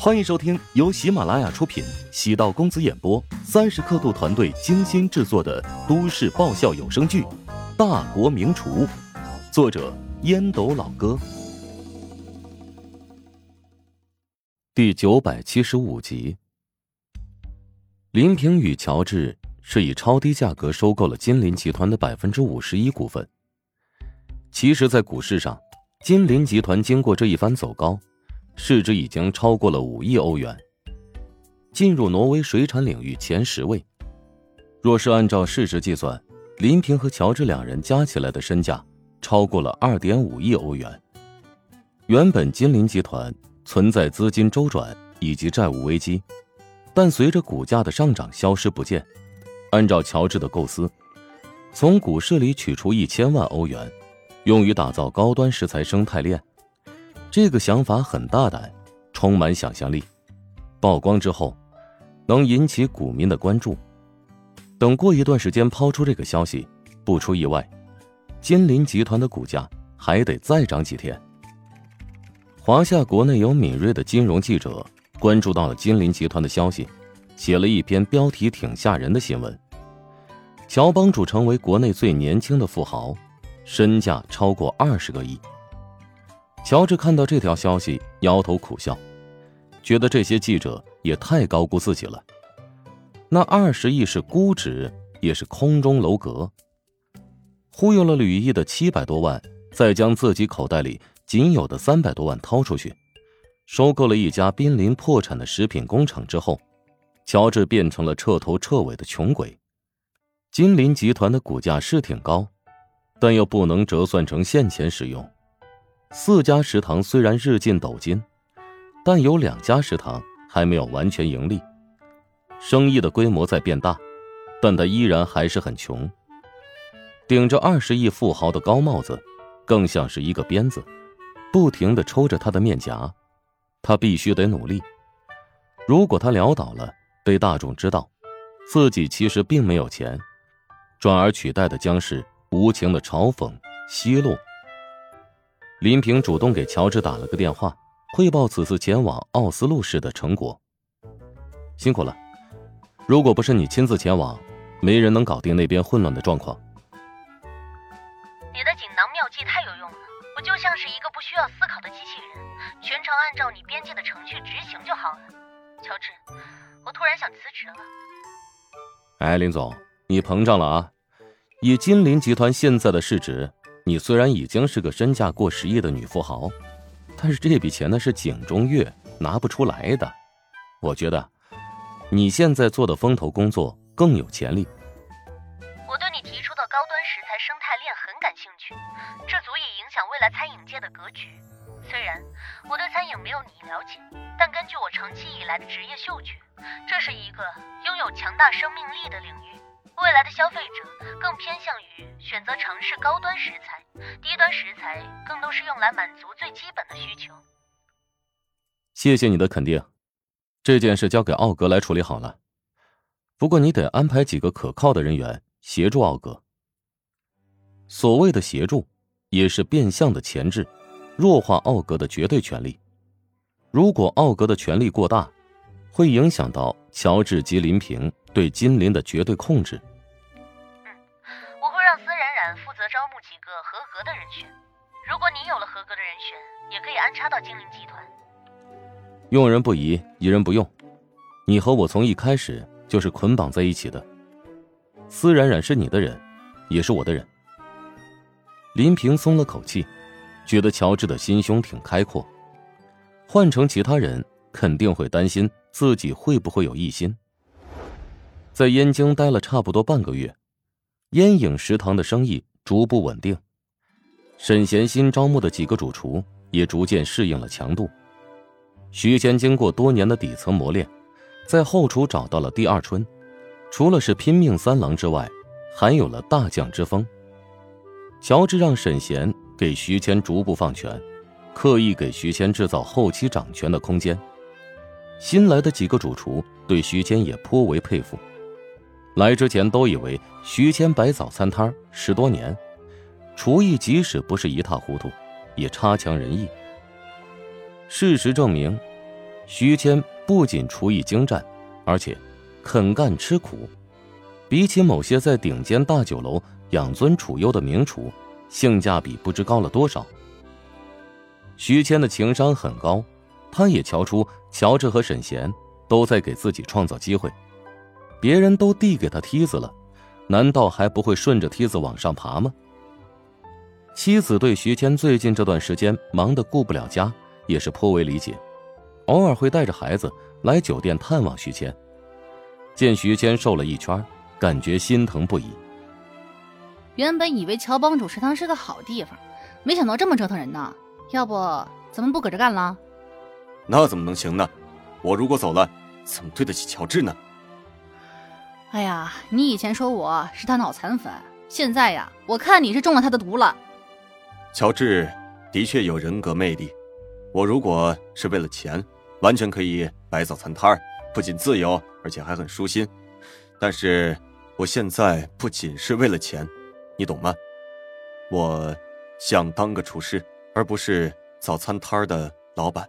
欢迎收听由喜马拉雅出品、喜道公子演播、三十刻度团队精心制作的都市爆笑有声剧《大国名厨》，作者烟斗老哥，第九百七十五集。林平与乔治是以超低价格收购了金林集团的百分之五十一股份。其实，在股市上，金林集团经过这一番走高。市值已经超过了五亿欧元，进入挪威水产领域前十位。若是按照市值计算，林平和乔治两人加起来的身价超过了二点五亿欧元。原本金林集团存在资金周转以及债务危机，但随着股价的上涨消失不见。按照乔治的构思，从股市里取出一千万欧元，用于打造高端食材生态链。这个想法很大胆，充满想象力。曝光之后，能引起股民的关注。等过一段时间抛出这个消息，不出意外，金林集团的股价还得再涨几天。华夏国内有敏锐的金融记者关注到了金林集团的消息，写了一篇标题挺吓人的新闻：乔帮主成为国内最年轻的富豪，身价超过二十个亿。乔治看到这条消息，摇头苦笑，觉得这些记者也太高估自己了。那二十亿是估值，也是空中楼阁。忽悠了吕毅的七百多万，再将自己口袋里仅有的三百多万掏出去，收购了一家濒临破产的食品工厂之后，乔治变成了彻头彻尾的穷鬼。金林集团的股价是挺高，但又不能折算成现钱使用。四家食堂虽然日进斗金，但有两家食堂还没有完全盈利，生意的规模在变大，但他依然还是很穷。顶着二十亿富豪的高帽子，更像是一个鞭子，不停的抽着他的面颊。他必须得努力。如果他潦倒了，被大众知道，自己其实并没有钱，转而取代的将是无情的嘲讽、奚落。林平主动给乔治打了个电话，汇报此次前往奥斯陆市的成果。辛苦了，如果不是你亲自前往，没人能搞定那边混乱的状况。你的锦囊妙计太有用了，我就像是一个不需要思考的机器人，全程按照你编辑的程序执行就好了。乔治，我突然想辞职了。哎，林总，你膨胀了啊！以金林集团现在的市值。你虽然已经是个身价过十亿的女富豪，但是这笔钱呢是井中月拿不出来的。我觉得你现在做的风投工作更有潜力。我对你提出的高端食材生态链很感兴趣，这足以影响未来餐饮界的格局。虽然我对餐饮没有你了解，但根据我长期以来的职业嗅觉，这是一个拥有强大生命力的领域。未来的消费者更偏向于选择尝试高端食材，低端食材更多是用来满足最基本的需求。谢谢你的肯定，这件事交给奥格来处理好了。不过你得安排几个可靠的人员协助奥格。所谓的协助，也是变相的钳制，弱化奥格的绝对权力。如果奥格的权力过大，会影响到乔治及林平对金林的绝对控制。嗯，我会让司冉冉负责招募几个合格的人选，如果你有了合格的人选，也可以安插到精灵集团。用人不疑，疑人不用。你和我从一开始就是捆绑在一起的。司冉冉是你的人，也是我的人。林平松了口气，觉得乔治的心胸挺开阔。换成其他人，肯定会担心自己会不会有异心。在燕京待了差不多半个月，烟影食堂的生意。逐步稳定，沈贤新招募的几个主厨也逐渐适应了强度。徐谦经过多年的底层磨练，在后厨找到了第二春，除了是拼命三郎之外，还有了大将之风。乔治让沈贤给徐谦逐步放权，刻意给徐谦制造后期掌权的空间。新来的几个主厨对徐谦也颇为佩服。来之前都以为徐谦摆早餐摊十多年，厨艺即使不是一塌糊涂，也差强人意。事实证明，徐谦不仅厨艺精湛，而且肯干吃苦，比起某些在顶尖大酒楼养尊处优的名厨，性价比不知高了多少。徐谦的情商很高，他也瞧出乔治和沈贤都在给自己创造机会，别人都递给他梯子了，难道还不会顺着梯子往上爬吗？妻子对徐谦最近这段时间忙得顾不了家，也是颇为理解，偶尔会带着孩子来酒店探望徐谦。见徐谦瘦了一圈，感觉心疼不已。原本以为乔帮主食堂是个好地方，没想到这么折腾人呢。要不咱们不搁这干了？那怎么能行呢？我如果走了，怎么对得起乔治呢？哎呀，你以前说我是他脑残粉，现在呀，我看你是中了他的毒了。乔治的确有人格魅力，我如果是为了钱，完全可以摆早餐摊儿，不仅自由，而且还很舒心。但是我现在不仅是为了钱，你懂吗？我想当个厨师，而不是早餐摊儿的老板。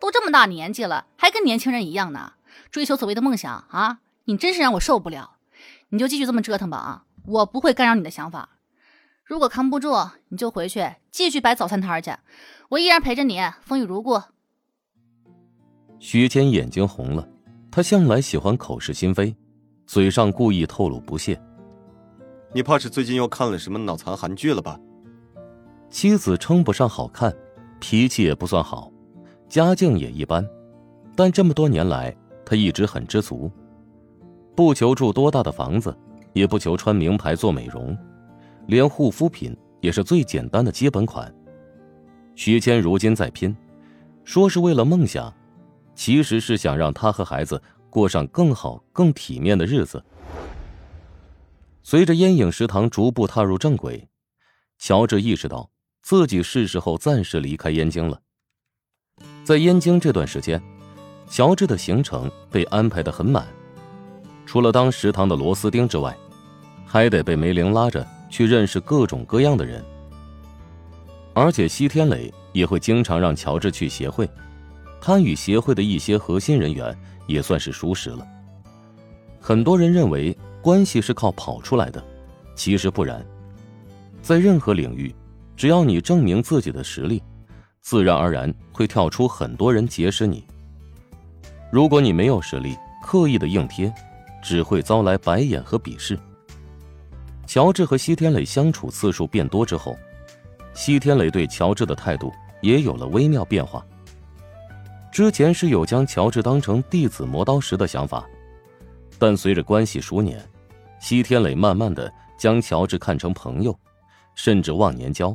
都这么大年纪了，还跟年轻人一样呢，追求所谓的梦想啊！你真是让我受不了。你就继续这么折腾吧啊！我不会干扰你的想法。如果扛不住，你就回去继续摆早餐摊去，我依然陪着你，风雨如故。徐谦眼睛红了，他向来喜欢口是心非，嘴上故意透露不屑。你怕是最近又看了什么脑残韩剧了吧？妻子称不上好看，脾气也不算好，家境也一般，但这么多年来，他一直很知足，不求住多大的房子，也不求穿名牌做美容。连护肤品也是最简单的基本款。徐谦如今在拼，说是为了梦想，其实是想让他和孩子过上更好、更体面的日子。随着烟影食堂逐步踏入正轨，乔治意识到自己是时候暂时离开燕京了。在燕京这段时间，乔治的行程被安排的很满，除了当食堂的螺丝钉之外，还得被梅玲拉着。去认识各种各样的人，而且西天磊也会经常让乔治去协会，他与协会的一些核心人员也算是熟识了。很多人认为关系是靠跑出来的，其实不然，在任何领域，只要你证明自己的实力，自然而然会跳出很多人结识你。如果你没有实力，刻意的硬贴，只会遭来白眼和鄙视。乔治和西天磊相处次数变多之后，西天磊对乔治的态度也有了微妙变化。之前是有将乔治当成弟子磨刀石的想法，但随着关系熟稔，西天磊慢慢的将乔治看成朋友，甚至忘年交。